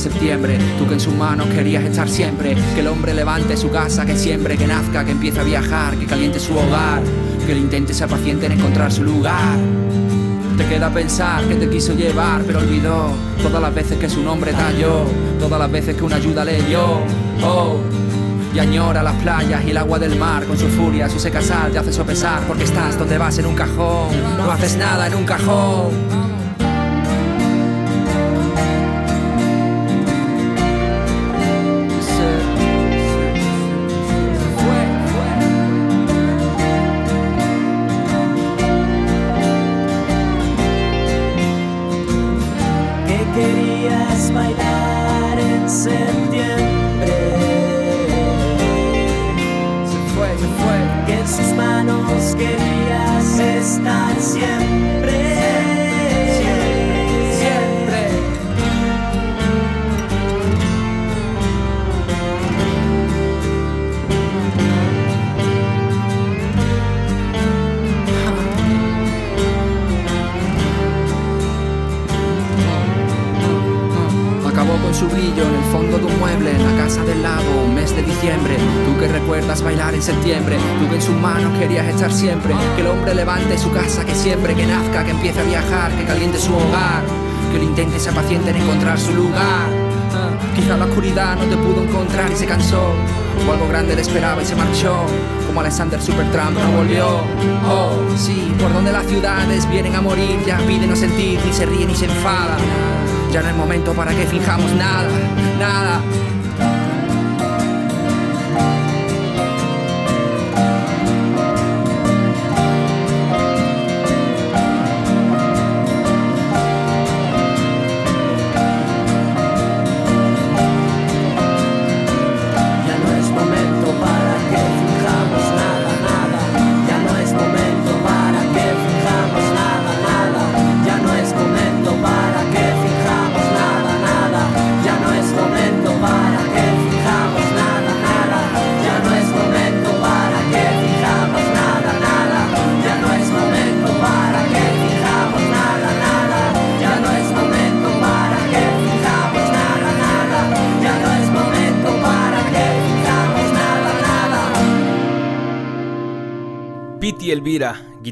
septiembre, tú que en sus manos querías estar siempre. Que el hombre levante su casa, que siempre, que nazca, que empiece a viajar, que caliente su hogar, que le intente ser paciente en encontrar su lugar. Te queda pensar que te quiso llevar, pero olvidó todas las veces que su nombre talló, todas las veces que una ayuda le dio. Oh y añora las playas y el agua del mar con su furia, su seca sal te hace sopesar porque estás donde vas en un cajón, no haces nada en un cajón. Su hogar, que lo intente ser paciente en encontrar su lugar. Ah, Quizá la oscuridad no te pudo encontrar y se cansó, o algo grande le esperaba y se marchó. Como Alexander Supertramp no volvió. Oh, sí, por donde las ciudades vienen a morir, ya piden no sentir, ni se ríe ni se enfada. Ya no es momento para que fijamos nada, nada.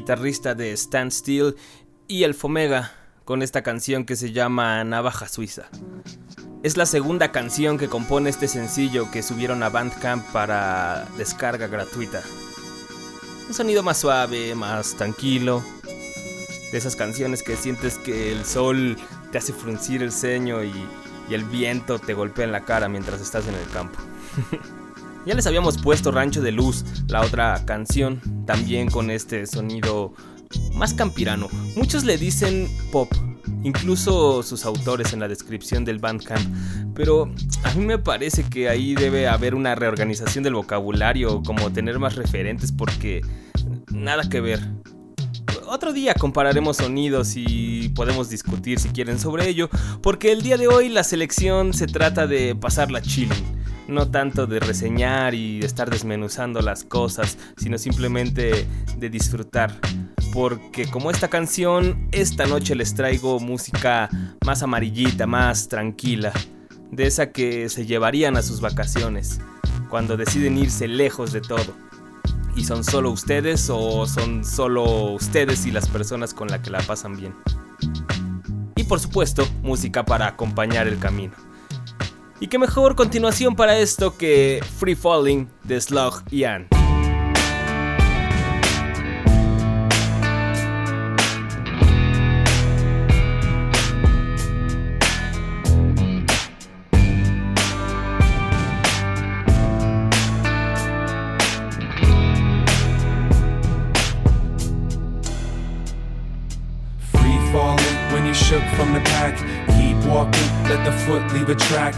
Guitarrista de Stand Still, y El Fomega con esta canción que se llama Navaja Suiza. Es la segunda canción que compone este sencillo que subieron a Bandcamp para descarga gratuita. Un sonido más suave, más tranquilo. De esas canciones que sientes que el sol te hace fruncir el ceño y, y el viento te golpea en la cara mientras estás en el campo. Ya les habíamos puesto Rancho de Luz, la otra canción, también con este sonido más campirano. Muchos le dicen pop, incluso sus autores en la descripción del Bandcamp, pero a mí me parece que ahí debe haber una reorganización del vocabulario, como tener más referentes, porque nada que ver. Otro día compararemos sonidos y podemos discutir si quieren sobre ello, porque el día de hoy la selección se trata de pasarla chilling no tanto de reseñar y estar desmenuzando las cosas, sino simplemente de disfrutar. Porque como esta canción, esta noche les traigo música más amarillita, más tranquila, de esa que se llevarían a sus vacaciones, cuando deciden irse lejos de todo. ¿Y son solo ustedes o son solo ustedes y las personas con las que la pasan bien? Y por supuesto, música para acompañar el camino. Y qué mejor continuación para esto que Free Falling de Slug Ian. falling when you shook from the pack. Keep walking, let the foot leave a track.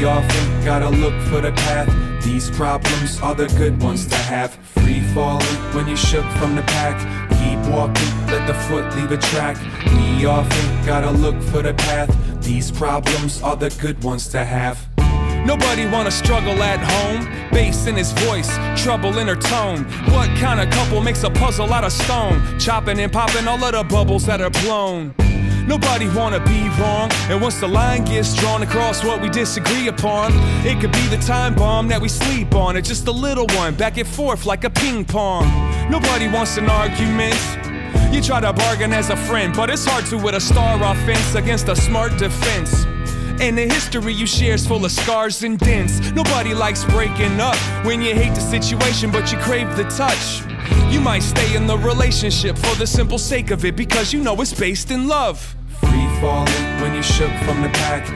We often gotta look for the path. These problems are the good ones to have. Free falling when you shook from the pack. Keep walking, let the foot leave a track. We often gotta look for the path. These problems are the good ones to have. Nobody wanna struggle at home. Bass in his voice, trouble in her tone. What kind of couple makes a puzzle out of stone? Chopping and popping all of the bubbles that are blown. Nobody wanna be wrong, and once the line gets drawn across what we disagree upon, it could be the time bomb that we sleep on. It's just a little one, back and forth like a ping pong. Nobody wants an argument. You try to bargain as a friend, but it's hard to with a star offense against a smart defense. And the history you share's full of scars and dents. Nobody likes breaking up when you hate the situation, but you crave the touch. You might stay in the relationship for the simple sake of it because you know it's based in love. Free falling when you shook from the pack.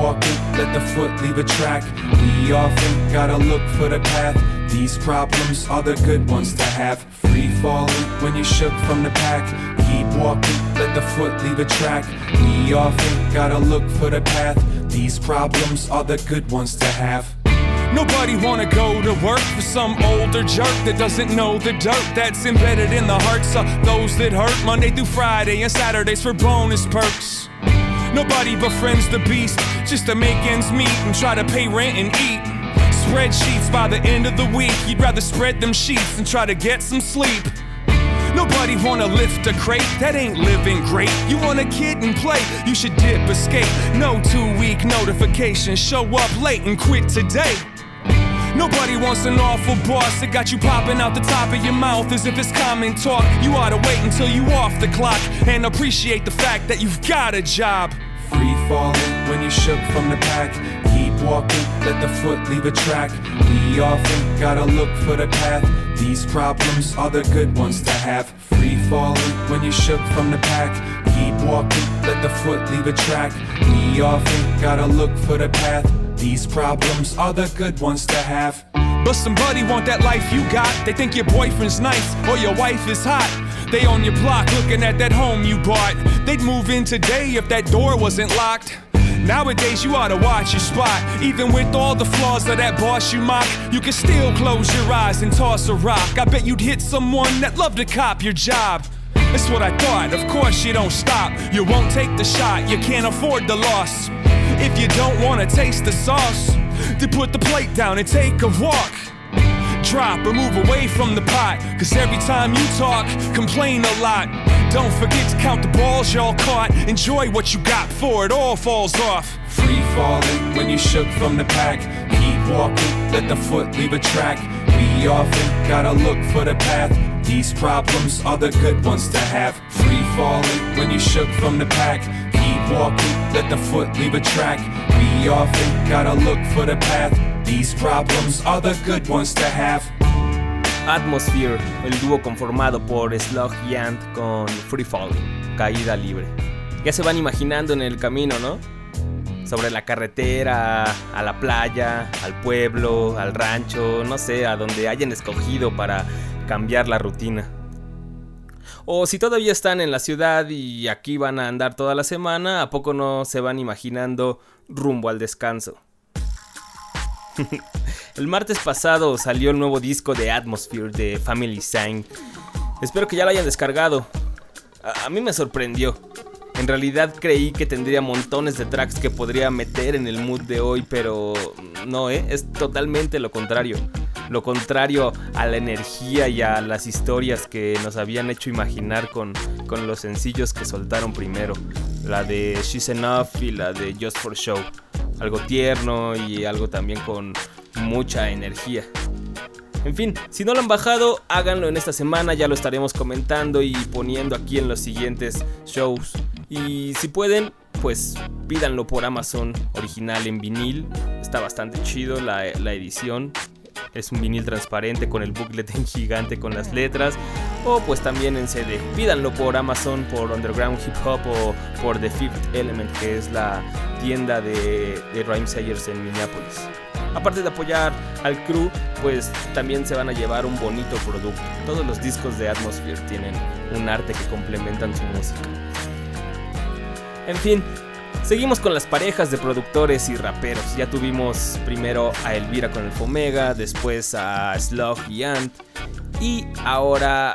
Walking, let the foot leave a track. We often gotta look for the path. These problems are the good ones to have. Free falling when you shook from the pack. Keep walking, let the foot leave a track. We often gotta look for the path. These problems are the good ones to have. Nobody wanna go to work for some older jerk that doesn't know the dirt that's embedded in the hearts of those that hurt Monday through Friday and Saturdays for bonus perks. Nobody befriends the beast just to make ends meet and try to pay rent and eat. Spreadsheets by the end of the week, you'd rather spread them sheets and try to get some sleep. Nobody wanna lift a crate, that ain't living great. You wanna kid and play, you should dip, escape. No two week notification, show up late and quit today. Nobody wants an awful boss that got you popping out the top of your mouth as if it's common talk. You ought to wait until you off the clock and appreciate the fact that you've got a job. Free falling when you shook from the pack. Keep walking, let the foot leave a track. We often gotta look for the path. These problems are the good ones to have. Free falling when you shook from the pack. Keep walking, let the foot leave a track. We often gotta look for the path. These problems are the good ones to have. But somebody want that life you got. They think your boyfriend's nice or your wife is hot. They on your block looking at that home you bought. They'd move in today if that door wasn't locked. Nowadays, you ought to watch your spot. Even with all the flaws of that boss you mock, you can still close your eyes and toss a rock. I bet you'd hit someone that loved to cop your job. That's what I thought. Of course, you don't stop. You won't take the shot. You can't afford the loss. If you don't wanna taste the sauce, then put the plate down and take a walk. Drop or move away from the pot. Cause every time you talk, complain a lot. Don't forget to count the balls y'all caught. Enjoy what you got before it all falls off. Free falling when you shook from the pack. Keep walking, let the foot leave a track. We often gotta look for the path. These problems are the good ones to have. Free falling when you shook from the pack. Walking, let the foot leave a track. We often gotta look for the path. These problems are the good ones to have. Atmosphere, el dúo conformado por Slug y Ant con Free Falling, caída libre. Ya se van imaginando en el camino, ¿no? Sobre la carretera, a la playa, al pueblo, al rancho, no sé, a donde hayan escogido para cambiar la rutina. O si todavía están en la ciudad y aquí van a andar toda la semana, ¿a poco no se van imaginando rumbo al descanso? el martes pasado salió el nuevo disco de Atmosphere de Family Sign. Espero que ya lo hayan descargado. A, a, mí me sorprendió. En realidad creí que tendría montones de tracks que podría meter en el mood de hoy, pero no, ¿eh? es totalmente lo contrario. Lo contrario a la energía y a las historias que nos habían hecho imaginar con, con los sencillos que soltaron primero. La de She's Enough y la de Just for Show algo tierno y algo también con mucha energía. En fin, si no lo han bajado, háganlo en esta semana, ya lo estaremos comentando y poniendo aquí en los siguientes shows. Y si pueden, pues pídanlo por Amazon original en vinil. Está bastante chido la, la edición. Es un vinil transparente con el booklet en gigante con las letras. O pues también en CD. Pídanlo por Amazon, por Underground Hip Hop o por The Fifth Element, que es la tienda de, de Rhymesayers en Minneapolis. Aparte de apoyar al crew, pues también se van a llevar un bonito producto. Todos los discos de Atmosphere tienen un arte que complementan su música. En fin, seguimos con las parejas de productores y raperos. Ya tuvimos primero a Elvira con el Fomega, después a Slug y Ant. Y ahora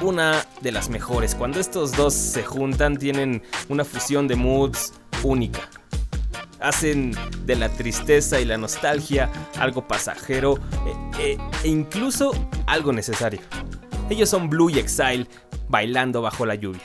una de las mejores. Cuando estos dos se juntan tienen una fusión de moods única. Hacen de la tristeza y la nostalgia algo pasajero e, e, e incluso algo necesario. Ellos son Blue y Exile bailando bajo la lluvia.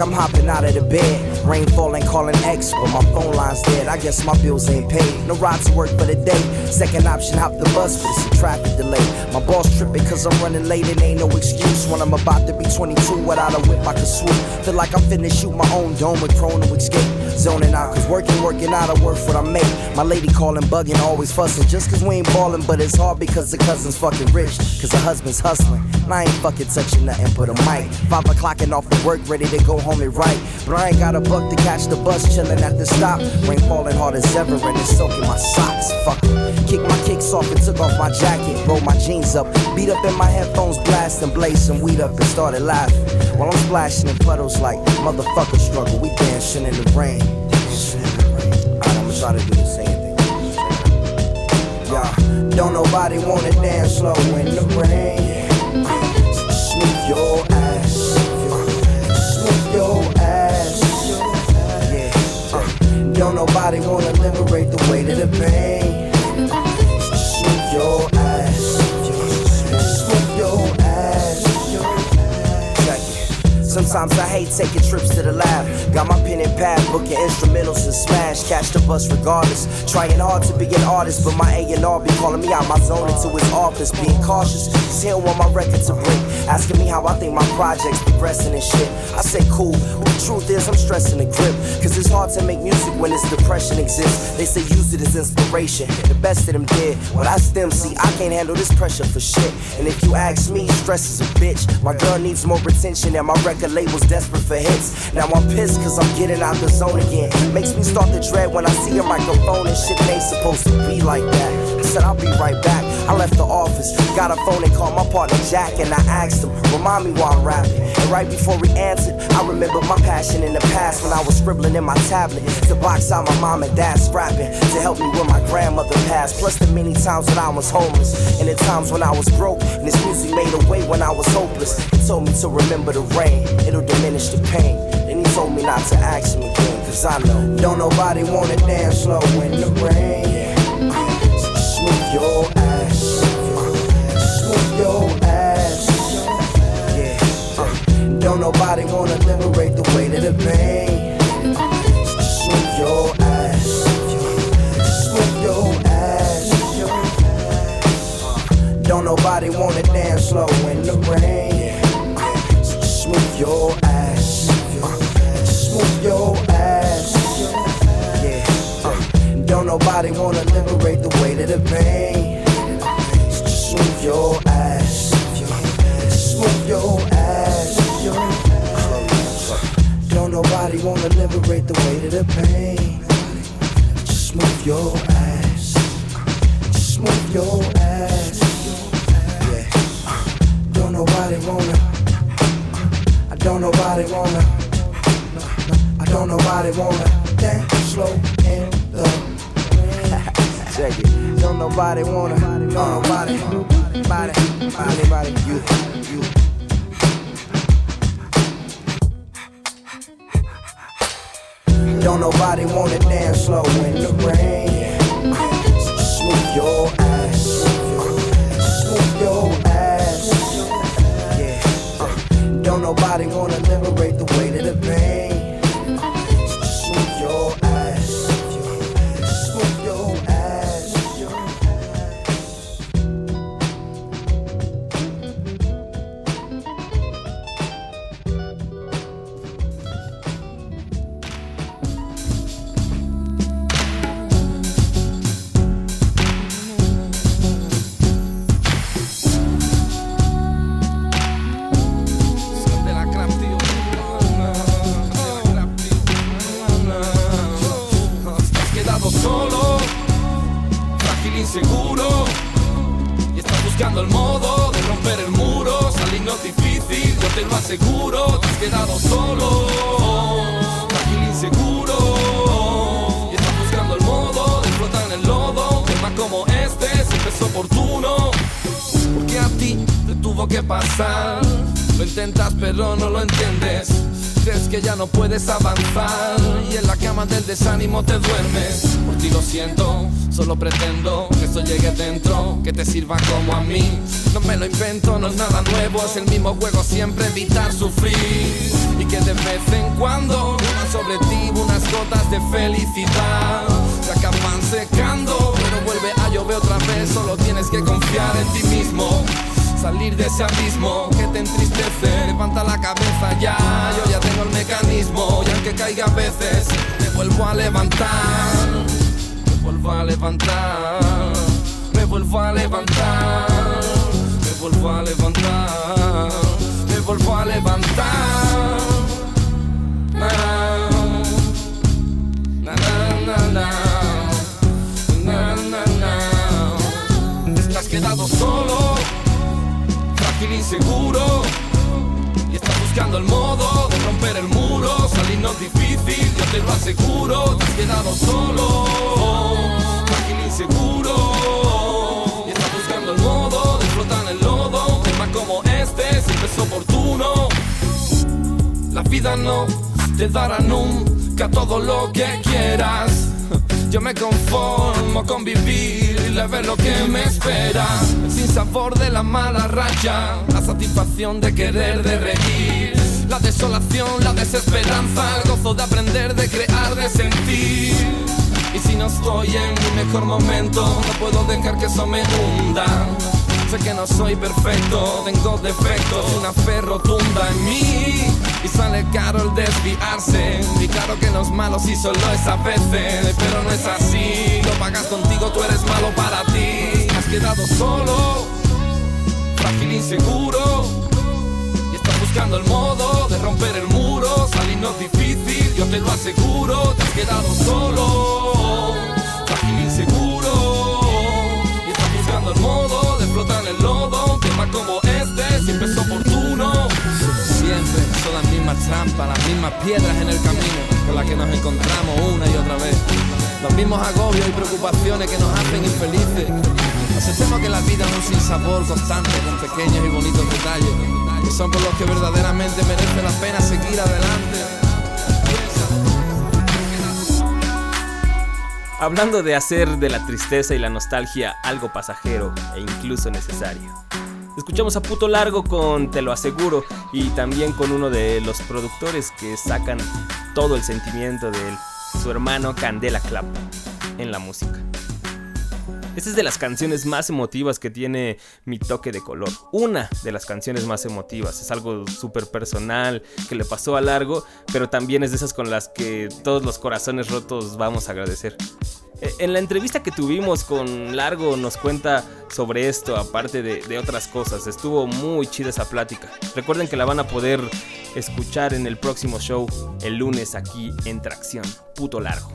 I'm hopping out of the bed. Rain falling, calling X, but my phone line's dead. I guess my bills ain't paid. No ride to work for the day. Second option, hop the bus, traffic delay. My boss tripping cause I'm running late and ain't no excuse. When I'm about to be 22 without a whip, I can swoop. Feel like I'm finna shoot my own dome with prone to escape. Zoning out, cause working, working out, I work what I make. My lady calling, bugging, always fussing. Just cause we ain't ballin', but it's hard because the cousin's fucking rich. Cause the husband's hustling. And I ain't fucking touching nothing but a mic. Five o'clock and off of work, ready to go home and write. But I ain't got a buck to catch the bus, chillin' at the stop. Rain falling hard as ever, and it's soaking my socks. Fuck it. Kick my kicks off and took off my jacket. Roll my jeans up. Beat up in my headphones, blast and blaze some weed up and started laughing. While I'm splashing in puddles like motherfucker struggle. We dancing in the rain. Alright, I'ma try to do the same thing. Yeah, don't nobody wanna dance slow in the rain. Smooth your ass. Smooth your ass. Yeah. Uh, don't nobody wanna liberate the weight of the pain. Sometimes I hate taking trips to the lab. Got my pen and pad, booking instrumentals and smash. Catch the bus regardless. Trying hard to be an artist, but my A&R be calling me out my zone into his office. Being cautious, cause he don't want my record to break. Asking me how I think my project's progressing and shit. I say cool, but the truth is I'm stressing the grip. Cause it's hard to make music when this depression exists. They say use it as inspiration. The best of them did. When I stem, see, I can't handle this pressure for shit. And if you ask me, stress is a bitch. My girl needs more attention, and my record label's desperate for hits. Now I'm pissed cause I'm getting out the zone again. Makes me start to dread when I see a microphone and shit ain't supposed to be like that. Said I'll be right back. I left the office, got a phone and called my partner Jack, and I asked him, remind me why I'm rapping. And right before he answered, I remembered my passion in the past when I was scribbling in my tablet to box out my mom and dad's rapping to help me when my grandmother passed. Plus the many times when I was homeless and the times when I was broke, and this music made a way when I was hopeless. He told me to remember the rain, it'll diminish the pain. Then he told me not to ask him again, cause I know don't nobody wanna dance slow in the rain. Don't nobody wanna liberate the weight of the pain. Smooth your ass. Smooth your ass. Uh, don't nobody wanna dance slow in the rain. Smooth your ass. Uh, smooth your ass. Yeah. Uh, don't nobody wanna liberate the weight of the pain. Smooth your ass. Smooth your ass. Nobody wanna liberate the weight of the pain. Smooth your ass. Smooth your ass. Yeah. Don't nobody wanna. I don't nobody wanna. I don't nobody wanna dance slow in the Check it. Don't nobody wanna. Don't nobody. Body. Anybody. You. You. Don't nobody wanna dance slow in the rain. Smooth your ass. Smooth your ass. Yeah. Uh, Don't nobody wanna liberate yo te has quedado solo, frágil inseguro. Y estás buscando el modo de flotar en el lodo. Temas como este siempre es oportuno. Porque a ti te tuvo que pasar. Lo intentas pero no lo entiendes. Crees que ya no puedes avanzar y en la cama del desánimo te duermes. Por ti lo siento, solo pretendo que eso llegue dentro, que te sirva como a mí. No me lo invento, no es nada nuevo, es el mismo juego siempre evitar sufrir. Y que de vez en cuando sobre ti unas gotas de felicidad. Se acaban secando, pero vuelve a llover otra vez, solo tienes que confiar en ti mismo salir de ese abismo que te entristece. Levanta la cabeza ya, yo ya tengo el mecanismo. Y aunque caiga a veces, me vuelvo a levantar. Me vuelvo a levantar. Me vuelvo a levantar. Me vuelvo a levantar. Me vuelvo a levantar. Na, na, na, na, na, na, na. Estás quedado solo frágil inseguro y estás buscando el modo de romper el muro salir no es difícil yo te lo aseguro te has quedado solo frágil inseguro vida no te dará nunca todo lo que quieras yo me conformo con vivir y ver lo que me espera. Sin sabor de la mala racha, la satisfacción de querer, de reír. La desolación, la desesperanza, el gozo de aprender, de crear, de sentir. Y si no estoy en mi mejor momento, no puedo dejar que eso me hunda. Sé que no soy perfecto, tengo defectos, una fe rotunda en mí. Y sale caro el desviarse. Y claro que no es malo si solo es a veces, pero no es así. Lo pagas contigo, tú eres malo para ti. Has quedado solo, frágil, inseguro. Y estás buscando el modo de romper el muro. Salir no es difícil, yo te lo aseguro. Te has quedado solo, frágil, inseguro. Como este siempre es oportuno. Siempre son las mismas trampas, las mismas piedras en el camino con las que nos encontramos una y otra vez. Los mismos agobios y preocupaciones que nos hacen infelices. Aceptemos que la vida es un sinsabor constante con pequeños y bonitos detalles que son por los que verdaderamente merece la pena seguir adelante. Hablando de hacer de la tristeza y la nostalgia algo pasajero e incluso necesario. Escuchamos a Puto Largo con Te lo aseguro y también con uno de los productores que sacan todo el sentimiento de su hermano Candela Clap, en la música. Esta es de las canciones más emotivas que tiene Mi Toque de Color. Una de las canciones más emotivas. Es algo súper personal que le pasó a Largo, pero también es de esas con las que todos los corazones rotos vamos a agradecer. Eh, En la entrevista que tuvimos con Largo nos cuenta sobre esto, aparte de, de, otras cosas. Estuvo muy chida esa plática. Recuerden que la van a poder escuchar en el próximo show el lunes aquí en Tracción. Puto Largo.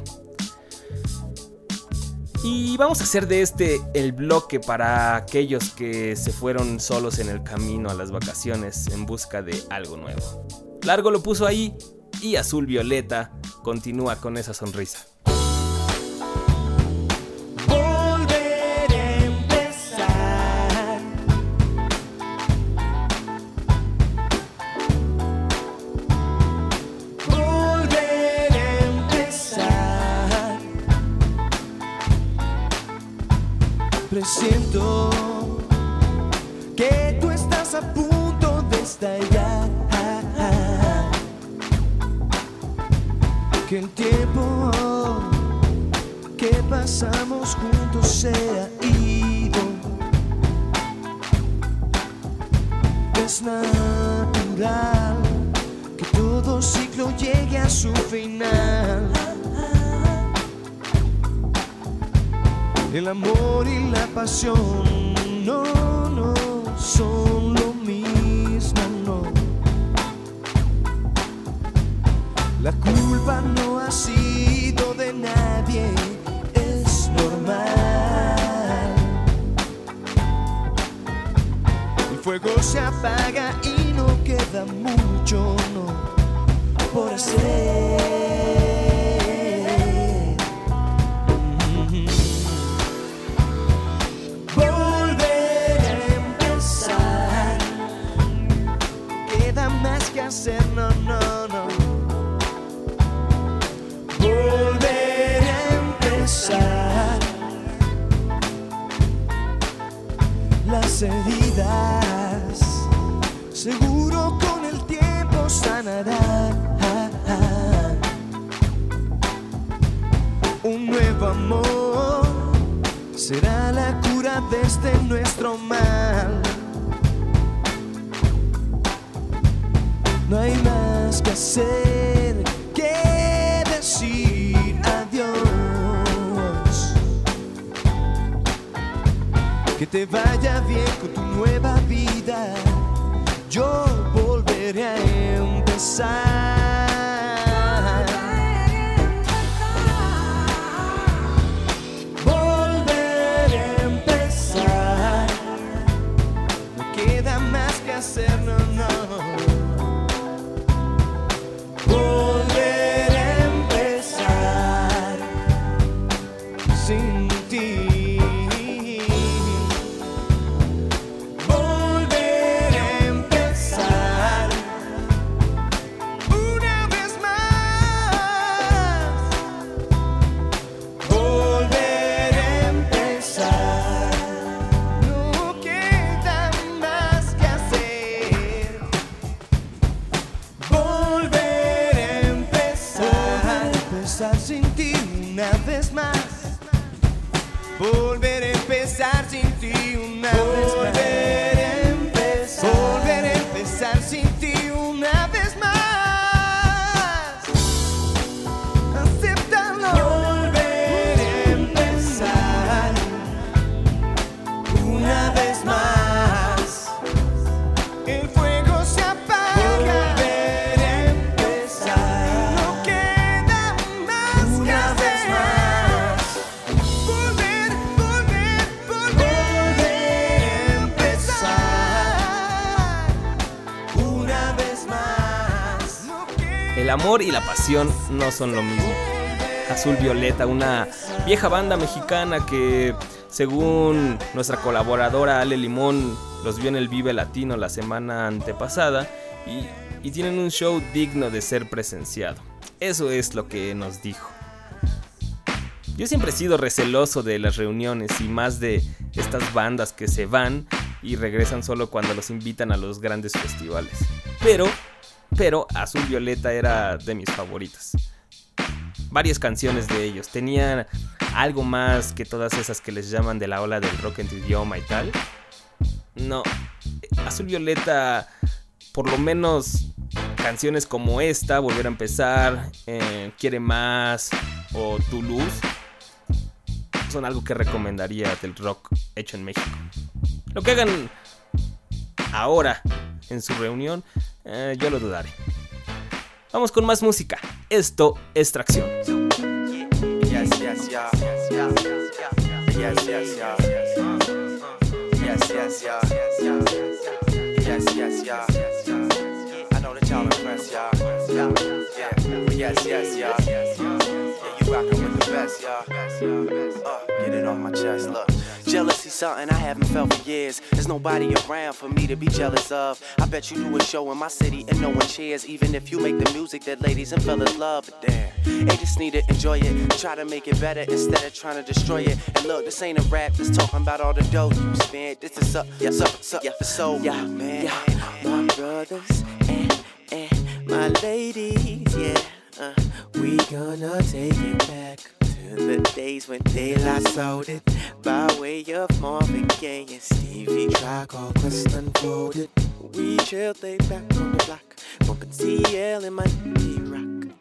Y vamos a hacer de este el bloque para aquellos que se fueron solos en el camino a las vacaciones en busca de algo nuevo. Largo lo puso ahí y Azul Violeta continúa con esa sonrisa. Presiento que tú estás a punto de estallar. Que el tiempo que pasamos juntos se ha ido. Es natural que todo ciclo llegue a su final. El amor y la pasión no, no son lo mismo, no. La culpa no ha sido de nadie, es normal. fuego se apaga y no queda mucho, no, por hacer. Las heridas, seguro con el tiempo sanarán. Un nuevo amor será la cura de este nuestro mal. No hay más que hacer te vaya bien con tu nueva vida. Yo volveré a empezar. No son lo mismo. Azul Violeta, una vieja banda mexicana que, según nuestra colaboradora Ale Limón, los vio en el Vive Latino la semana antepasada y, y tienen un show digno de ser presenciado. Eso es lo que nos dijo. Yo siempre he sido receloso de las reuniones y más de estas bandas que se van y regresan solo cuando los invitan a los grandes festivales. Pero, pero Azul Violeta era de mis favoritas. Varias canciones de ellos tenían algo más que todas esas que les llaman de la ola del rock en tu idioma y tal. No, Azul Violeta, por lo menos canciones como esta, Volver a empezar, eh, Quiere más o Tu luz, son algo que recomendaría del rock hecho en México. Lo que hagan ahora en su reunión, eh, yo lo dudaré. Vamos con más música. Esto es tracción. Yes, yes. Yes. Yeah, you rockin' with the best, y'all. Uh, get it off my chest, look. Jealousy something I haven't felt for years. There's nobody around for me to be jealous of. I bet you do a show in my city and no one cheers, even if you make the music that ladies and fellas love. But damn, they just need to enjoy it. Try to make it better instead of trying to destroy it. And look, this ain't a rap that's talking about all the dough you spent. This is up, yes, up, up, yeah, for soul, yeah, man. Yeah, my brothers and and my ladies, yeah. Uh, we gonna take it back to the days when they sold it by way of Marvin Gaye and Stevie Track, all quest unfolded. We chilled, they back on the block, bumping TL in my D rock.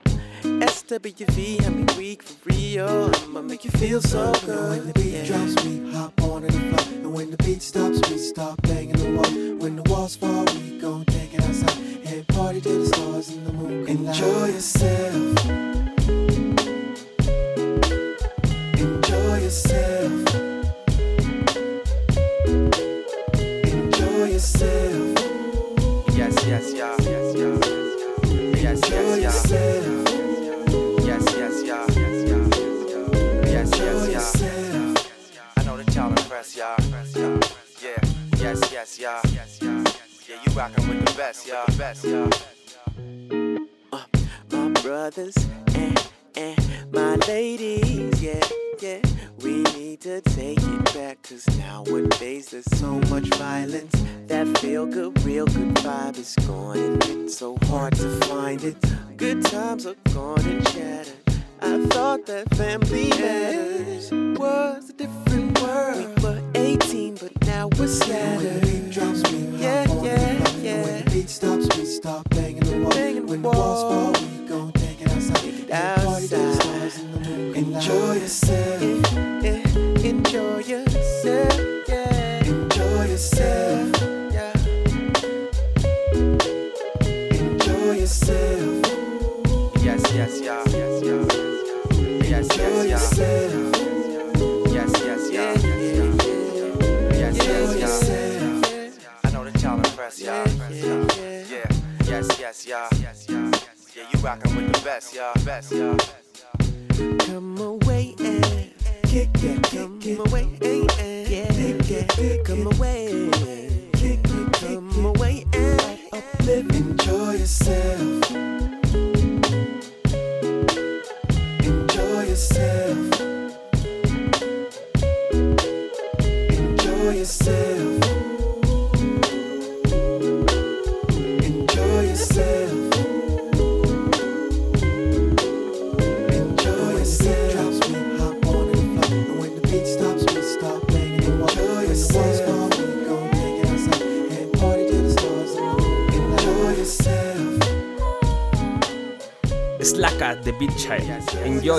SWV, I'm weak for real. I'ma make you feel so good. When the beat drops, we hop on the floor. And when the beat stops, we stop banging the wall. When the walls fall, we gon' take it outside and party till the stars and the moon collide. Enjoy yourself. With the best, y'all. My brothers and and my ladies, yeah, yeah. We need to take it back, cause nowadays there's so much violence. That feel good, real good vibe is gone, and it's so hard to find it. Good times are gone and shattered. I thought that family matters was a different world. We were 18, but now we're scattered. When the beat drops, we Yeah, yeah. Yeah. When the beat stops, we stop banging the wall. Banging when the walls fall, we gon' take it outside. Take it Yeah, the outside. stars and the moon. Enjoy yourself. Eh, eh, enjoy yourself, yeah. Enjoy yourself. yeah. Enjoy yourself. Yes, yes, yeah. Yes, best, y'all. Best, y'all.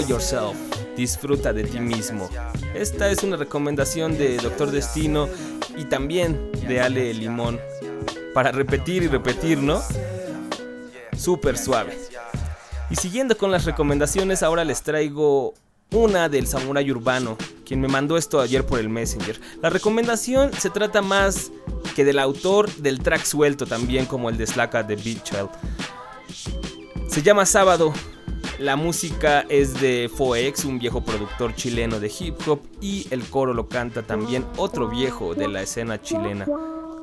Yourself. Disfruta de ti mismo. Esta es una recomendación de Doctor Destino y también de Ale Limón. Para repetir y repetir, ¿no? Súper suave. Y siguiendo con las recomendaciones, ahora les traigo una del Samurai Urbano, quien me mandó esto ayer por el Messenger. La recomendación se trata más que del autor del track suelto, también como el de Slaka de Beat Child. Se llama Sábado. La música es de Foex, un viejo productor chileno de hip hop, y el coro lo canta también otro viejo de la escena chilena.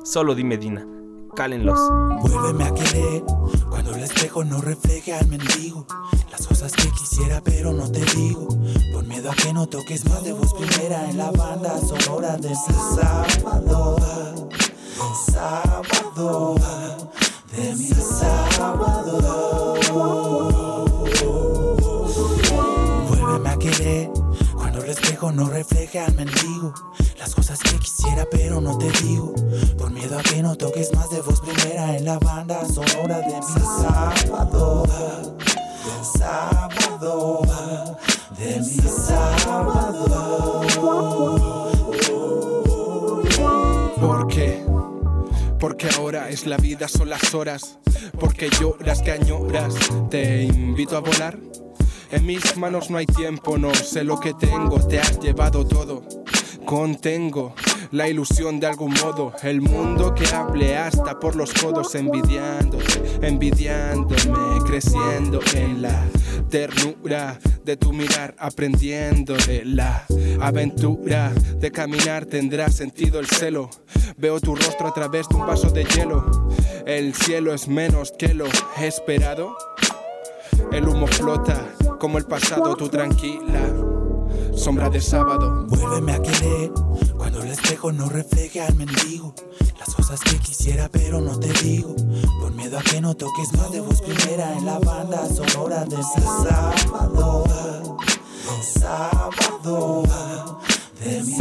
Solo dime Dina. Cálenlos. Vuélveme a querer cuando el espejo no refleje al mendigo. Las cosas que quisiera, pero no te digo. Por miedo a que no toques más de voz primera en la banda sonora de mi sábado. Sábado. De mi sábado. Cuando el espejo no refleje al mendigo. Las cosas que quisiera, pero no te digo. Por miedo a que no toques más de voz primera en la banda sonora de mi sábado. Sábado. De mi sábado. ¿Por qué? Porque ahora es la vida, son las horas. Porque lloras que añoras. Te invito a volar. En mis manos no hay tiempo, no sé lo que tengo. Te has llevado todo. Contengo la ilusión de algún modo. El mundo que hable hasta por los codos, envidiándote, envidiándome, creciendo en la ternura de tu mirar, aprendiendo de la aventura de caminar. Tendrá sentido el celo. Veo tu rostro a través de un vaso de hielo. El cielo es menos que lo esperado. El humo flota como el pasado, tú tranquila. Sombra de sábado. Vuélveme a querer cuando el espejo no refleje al mendigo. Las cosas que quisiera, pero no te digo. Por miedo a que no toques más de voz primera en la banda sonora de mi sábado. Sábado. De mi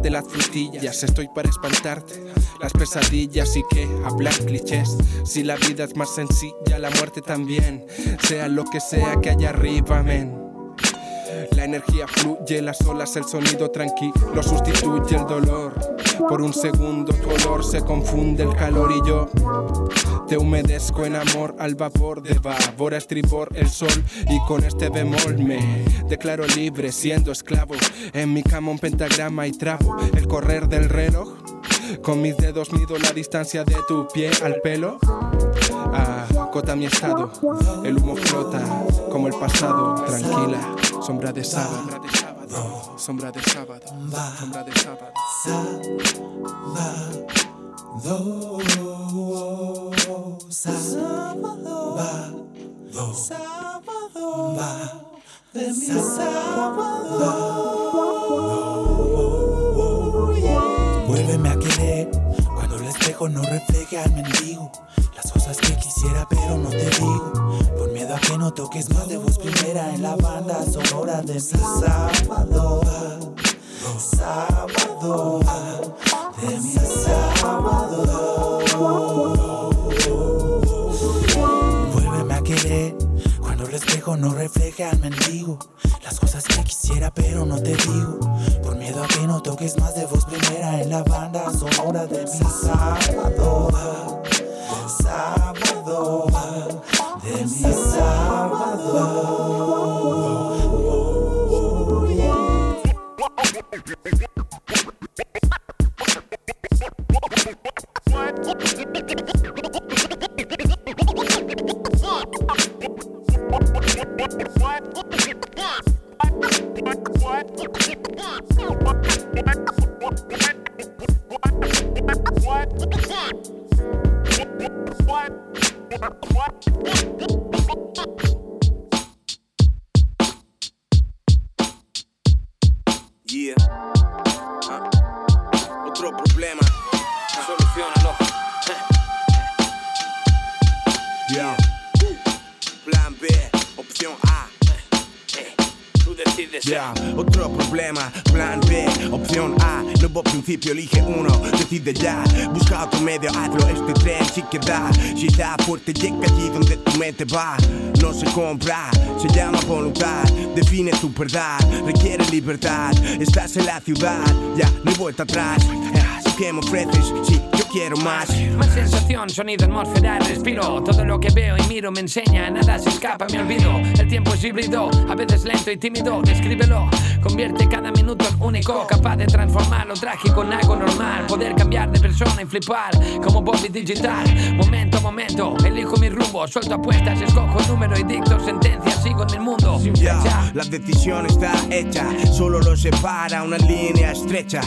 chocolate, las frutillas. Estoy para espantarte. Las pesadillas y que hablar clichés. Si la vida es más sencilla, la muerte también. Sea lo que sea que haya arriba, men. La energía fluye, las olas, el sonido tranquilo sustituye el dolor. Por un segundo tu olor se confunde el calor y yo te humedezco en amor al vapor de vapor a estribor el sol y con este bemol me declaro libre siendo esclavo. En mi cama un pentagrama y trabo el correr del reloj. Con mis dedos mido la distancia de tu pie al pelo. Acota mi estado, el humo flota como el pasado. Tranquila, sombra de sábado, sombra de sábado, sombra de sábado. Sábado, sábado, va de mi sábado. No refleje al mendigo. Las cosas que quisiera, pero no te digo. Por miedo a que no toques más de voz primera en la banda sonora de mi sábado. Sábado, de mi sábado. Vuélveme a querer espejo no refleje al mendigo. Las cosas que quisiera, pero no te digo. Por miedo a que no toques más de voz primera en la banda sonora de mi sábado. Sábado, de mi Yeah. Elige uno, decide ya. Busca otro medio, hazlo. Este tren sí que da. Si da fuerte, llega allí donde tu mente va. No se compra, se llama voluntad. Define tu verdad, requiere libertad. Estás en la ciudad, ya no vuelta atrás. ¿Tú qué me ofreces? Sí, yo quiero más. Más sensación, sonido, atmósfera, respiro. Todo lo que veo y miro me enseña, nada se escapa, me olvido. El tiempo es híbrido, a veces lento y tímido. Descríbelo, convierte cada minuto en único. Capaz de transformar lo trágico en algo normal. Poder cambiar de persona y flipar como Bobby Digital. Momento a momento, elijo mi rumbo. Suelto apuestas, escojo número y dicto sentencias. Sigo en el mundo sin Ya, la decisión está hecha, solo lo separa una línea estrecha.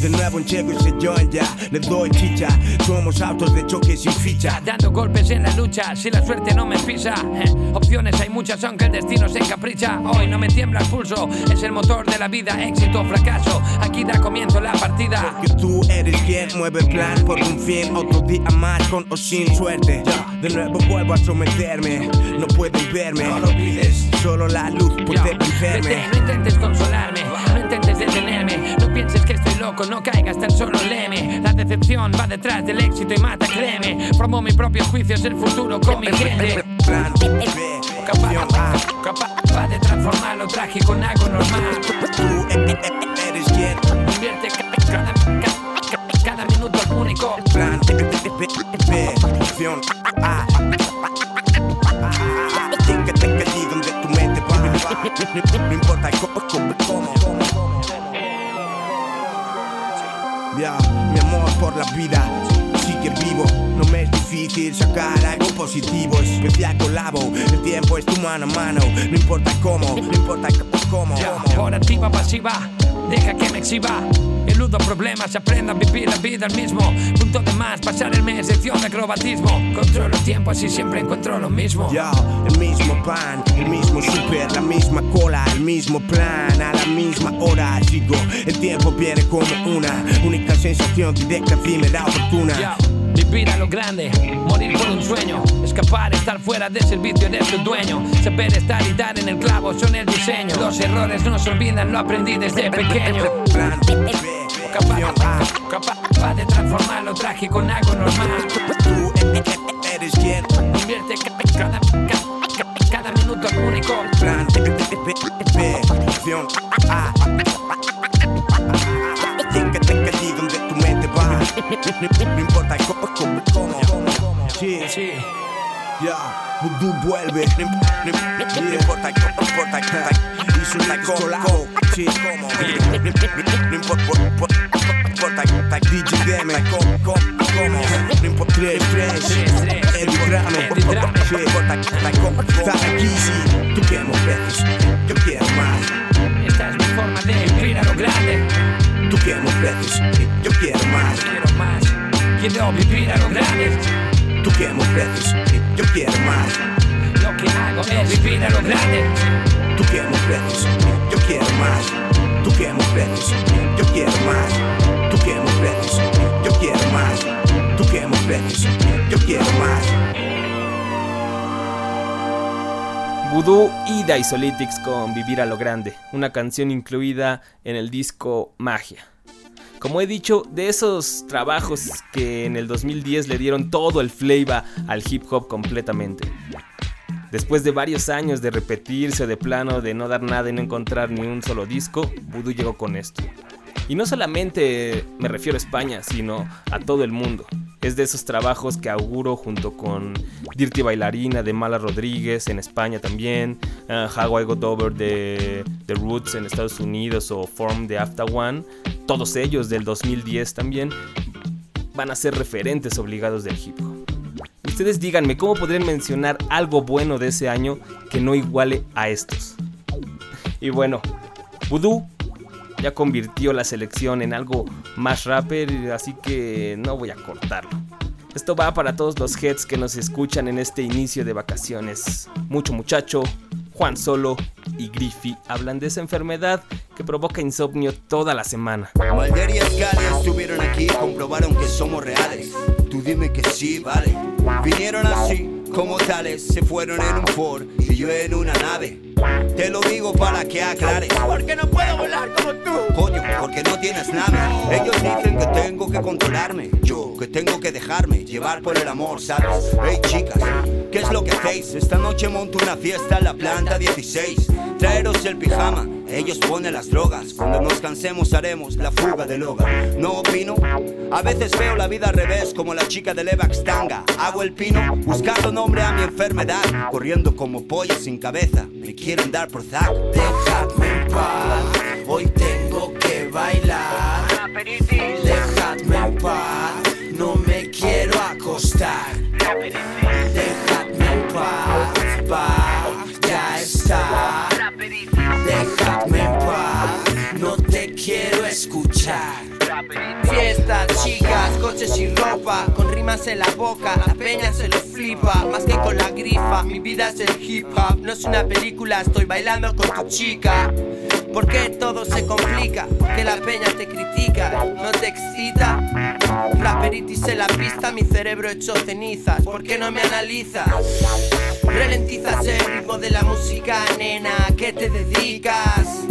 De nuevo en Checo y Sejón ya, le doy chicha. Somos autos de choque sin ficha. Dando golpes en la lucha, si la suerte no me pisa. eh, opciones hay muchas, aunque el destino se encapricha. Hoy no me tiembla el pulso, es el motor de la vida, éxito o fracaso. Aquí da comienzo la partida. Que tú eres quien mueve el plan por un fin. Otro día más con o sin suerte. Ya, de nuevo vuelvo a someterme. No pueden verme. No lo. Solo la luz puede vencerme. No intentes consolarme, pienses que estoy loco, no caigas tan solo leme. La decepción va detrás del éxito y mata, créeme. Formo mi propio juicio, es el futuro con mi gente. Plan B, Capaz, capaz de transformar lo trágico en algo normal. Tú eres quien Convierte ca- cada, ca- cada minuto único. Plan B, B, B, opción A. Quédate allí donde tu mente va. No importa cómo, cómo, cómo. Mi amor por la vida sigue vivo. No me es difícil sacar algo positivo. Especial colabo, el tiempo es tu mano a mano. No importa cómo, no importa cómo. Ya, por activa pasiva, deja que me exhiba. Eludo problemas, aprendo a vivir la vida al mismo. Punto de más, pasar el mes, sección de acrobatismo. Controlo el tiempo, así siempre encuentro lo mismo. Ya, el mismo pan, el mismo super, la misma cola, el mismo plan, a la misma hora sigo. El tiempo viene como una única sensación directa, efímera, oportuna. Ya, Vivir a lo grande, morir por un sueño, escapar, estar fuera de servicio de tu dueño, saber estar y dar en el clavo son el diseño. Los errores no se olvidan, lo aprendí desde pequeño. Plan B, opción A. Capaz de transformar lo trágico en algo normal. Tú eres quien Convierte ca- cada, ca- único. Plan donde tu No importa cómo, cómo. Ya, Voodoo vuelve. No, importa, no importa, y su taco, cómo, sí, cómo. No, no importa, por- por- importa, DJ Deme, cómo, cómo, cómo. No importa, tres, tres, Eddie Drame, sí, importa, cómo, estar aquí, sí. Tú quieres veces, yo quiero más. Esta es mi forma de vivir a lo grande. Tú quieres veces, yo quiero más. Quiero más. Quiero vivir a lo grande. Tú quieres veces, yo quiero más. Lo que hago es vivir a lo grande. Tú quieres veces, yo quiero más. Tú quieres veces, yo quiero más. Quieres veces, yo quiero más. Tú yo quiero más. Voodoo y Daisolitics con Vivir a lo Grande, una canción incluida en el disco Magia. Como he dicho, de esos trabajos que en el 2010 le dieron todo el flavor al hip hop completamente. Después de varios años de repetirse de plano de no dar nada y no encontrar ni un solo disco, Voodoo llegó con esto. Y no solamente me refiero a España, sino a todo el mundo. Es de esos trabajos que auguro junto con Dirty Bailarina de Mala Rodríguez en España también, uh, How I Got Over de The Roots en Estados Unidos o Form de After One, todos ellos del 2010 también, van a ser referentes obligados del hip hop. Ustedes díganme, ¿cómo podrían mencionar algo bueno de ese año que no iguale a estos? Y bueno, Voodoo ya convirtió la selección en algo más rapper, así que no voy a cortarlo. Esto va para todos los heads que nos escuchan en este inicio de vacaciones. Mucho muchacho, Juan Solo y Griffy hablan de esa enfermedad que provoca insomnio toda la semana. Y estuvieron aquí comprobaron que somos reales. Tú dime que sí, vale. Vinieron así, como tales, se fueron en un Ford y yo en una nave. Te lo digo para que aclares. Porque no puedo volar como tú. Coño, porque no tienes nada. Ellos dicen que tengo que controlarme. Yo, que tengo que dejarme llevar por el amor, ¿sabes? Hey, chicas, ¿qué es lo que hacéis? Esta noche monto una fiesta en la planta 16. Traeros el pijama, ellos ponen las drogas. Cuando nos cansemos haremos la fuga del hogar. No opino. A veces veo la vida al revés, como la chica de Levax Tanga. Hago el pino, buscando nombre a mi enfermedad. Corriendo como pollo sin cabeza. Me quieren dar por zack. Dejadme en paz, hoy tengo que bailar. Dejadme en paz, no me quiero acostar. Dejadme en paz, paz, ya está. Dejadme en paz, no te quiero escuchar. Chicas, coches y ropa, con rimas en la boca, la peña se lo flipa, más que con la grifa, mi vida es el hip hop, no es una película, estoy bailando con tu chica. ¿Por qué todo se complica? Que la peña te critica, no te excita. Raperitis en la pista, mi cerebro hecho cenizas, ¿por qué no me analizas? Ralentizas el ritmo de la música, nena, ¿a qué te dedicas?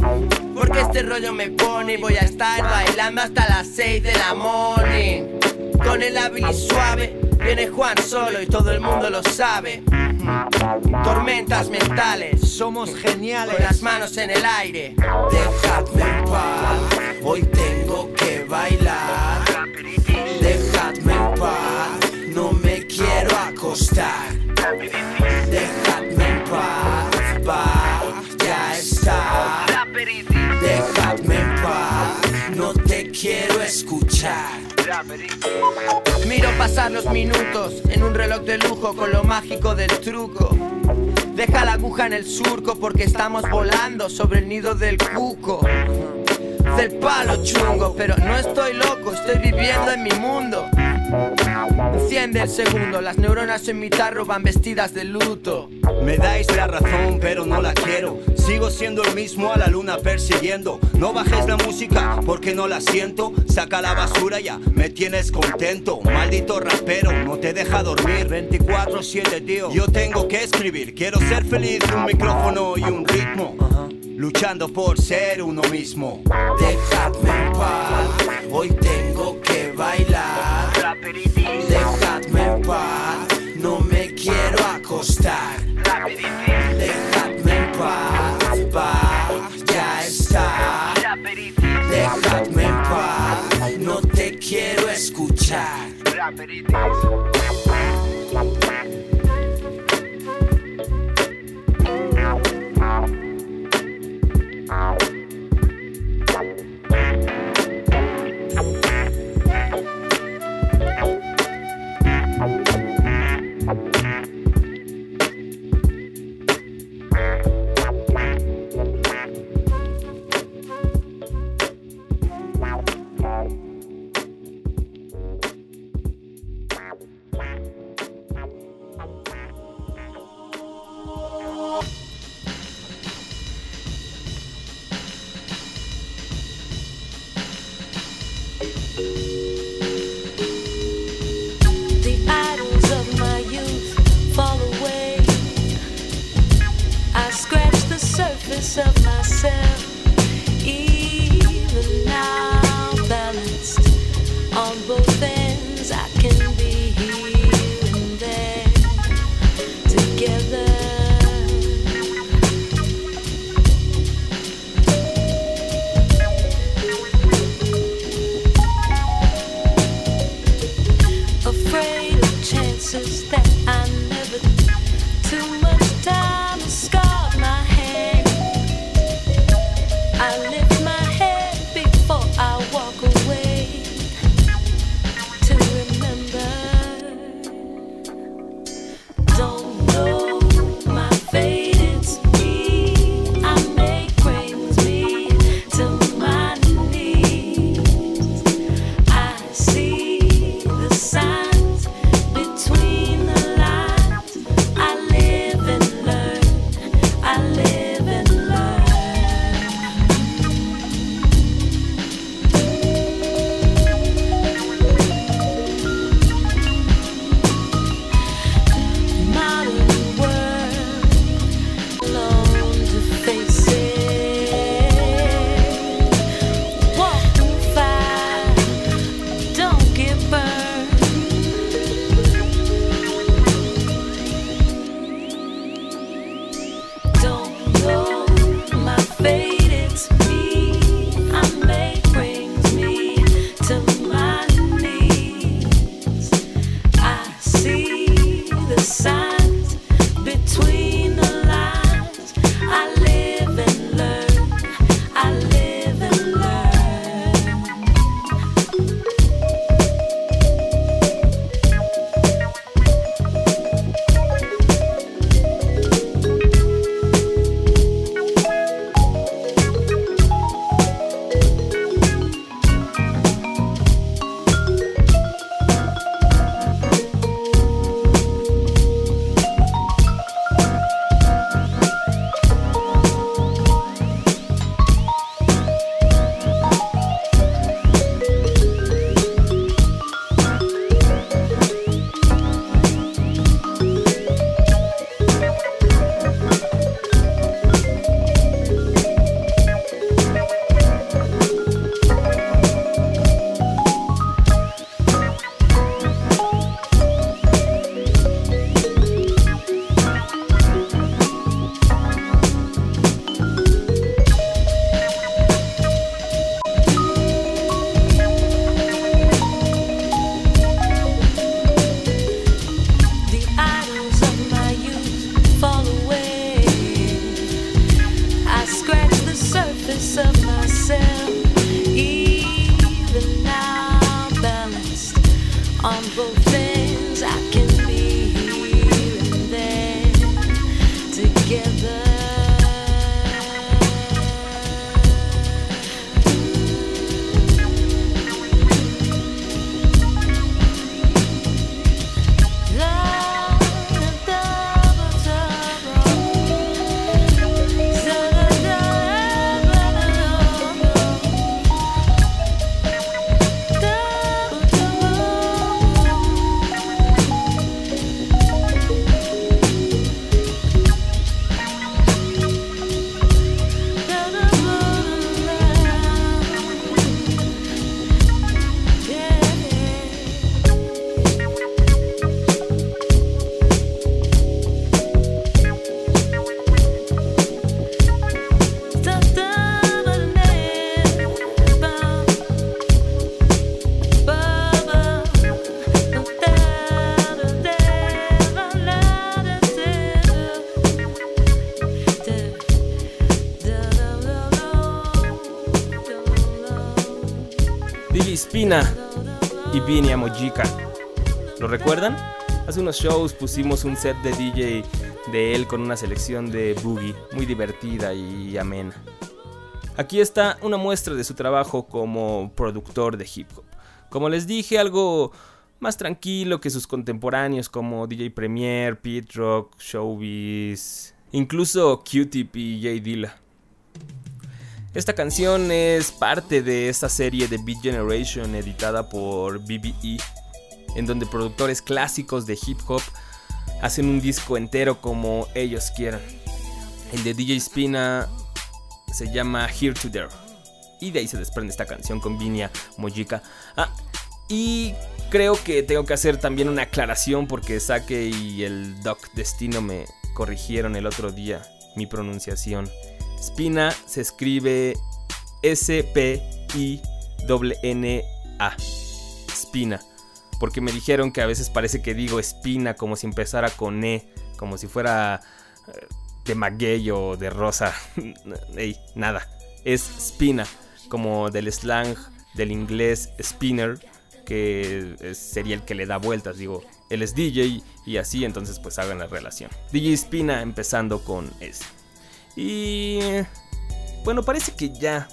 Porque este rollo me pone y voy a estar bailando hasta las 6 de la morning. Con el hábil suave, viene Juan solo y todo el mundo lo sabe. Tormentas mentales, somos geniales. Con las manos en el aire. Dejadme en paz, hoy tengo que bailar. Dejadme en paz, no me quiero acostar. Dejadme en paz, paz, ya está. Dejadme en paz, no te quiero escuchar. Miro pasar los minutos en un reloj de lujo con lo mágico del truco. Deja la aguja en el surco porque estamos volando sobre el nido del cuco. Del palo chungo, pero no estoy loco, estoy viviendo en mi mundo. Enciende el segundo, las neuronas en mi tarro van vestidas de luto. Me dais la razón, pero no la quiero. Sigo siendo el mismo a la luna persiguiendo. No bajes la música porque no la siento. Saca la basura ya, me tienes contento. Maldito rapero, no te deja dormir. 24-7, tío. Yo tengo que escribir. Quiero ser feliz un micrófono y un ritmo. Luchando por ser uno mismo. Dejadme en paz, hoy tengo que bailar. Dejadme en paz, no me quiero acostar. Dejadme en paz, paz, ya está. Dejadme en paz, no te quiero escuchar. Recuerdan? Hace unos shows pusimos un set de DJ de él con una selección de boogie muy divertida y amena. Aquí está una muestra de su trabajo como productor de hip hop. Como les dije, algo más tranquilo que sus contemporáneos como DJ Premier, Pete Rock, Showbiz, incluso Q-Tip y Jay Dilla. Esta canción es parte de esta serie de Beat Generation editada por BBE, en donde productores clásicos de hip hop hacen un disco entero como ellos quieran. El de DJ Spina se llama Here to There. Y de ahí se desprende esta canción con Vinia Mojica. Ah, y creo que tengo que hacer también una aclaración porque Sake y el Doc Destino me corrigieron el otro día mi pronunciación. Spina se escribe S-P-I-N-A. Spina. Porque me dijeron que a veces parece que digo espina como si empezara con E, como si fuera eh, de maguey o de rosa. Ey, nada. Es spina, como del slang del inglés spinner, que sería el que le da vueltas. Digo, él es DJ y así, entonces pues hagan la relación. DJ Spina empezando con S. Y bueno, parece que ya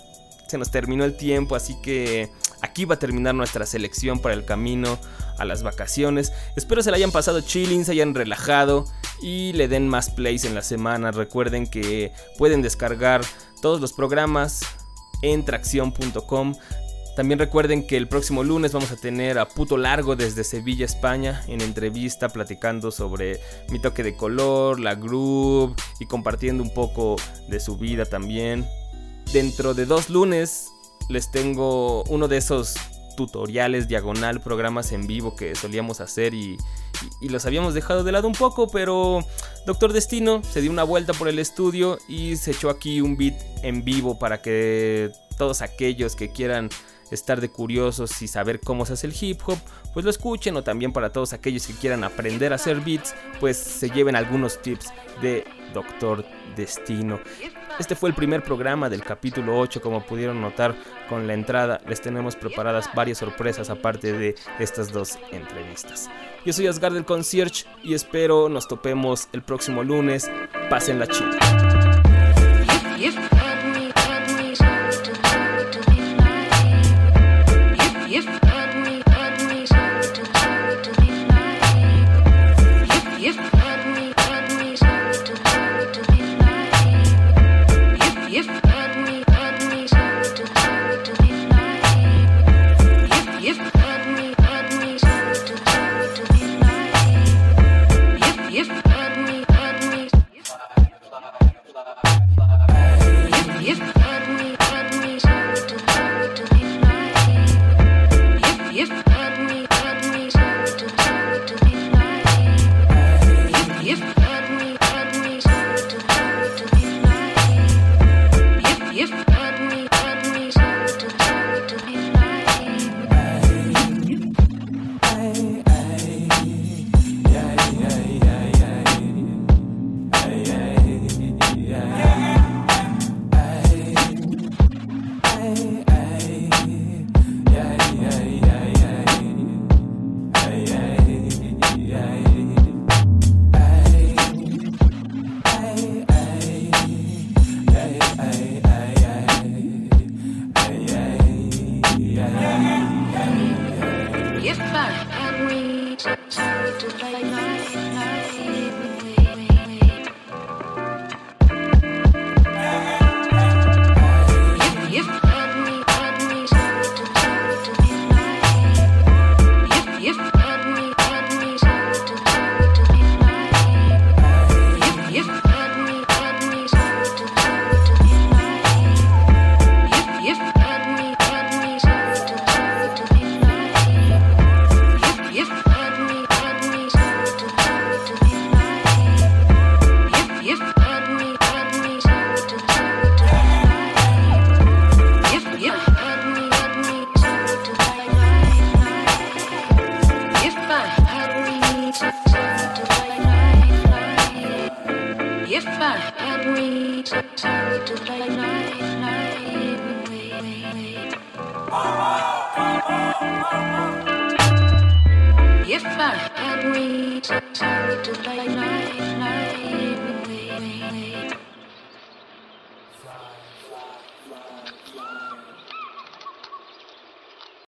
se nos terminó el tiempo, así que aquí va a terminar nuestra selección para el camino a las vacaciones. Espero se la hayan pasado chilling, se hayan relajado y le den más plays en la semana. Recuerden que pueden descargar todos los programas en tracción.com. También recuerden que el próximo lunes vamos a tener a Puto Largo desde Sevilla, España, en entrevista platicando sobre mi toque de color, la groove y compartiendo un poco de su vida también. Dentro de dos lunes les tengo uno de esos tutoriales diagonal, programas en vivo que solíamos hacer y, y, los habíamos dejado de lado un poco, pero Doctor Destino se dio una vuelta por el estudio y se echó aquí un beat en vivo para que todos aquellos que quieran estar de curiosos y saber cómo se hace el hip hop, pues lo escuchen o también para todos aquellos que quieran aprender a hacer beats, pues se lleven algunos tips de Doctor Destino. Este fue el primer programa del capítulo 8, como pudieron notar con la entrada, les tenemos preparadas varias sorpresas aparte de estas dos entrevistas. Yo soy Asgard del Concierge y espero nos topemos el próximo lunes. Pasen la chica.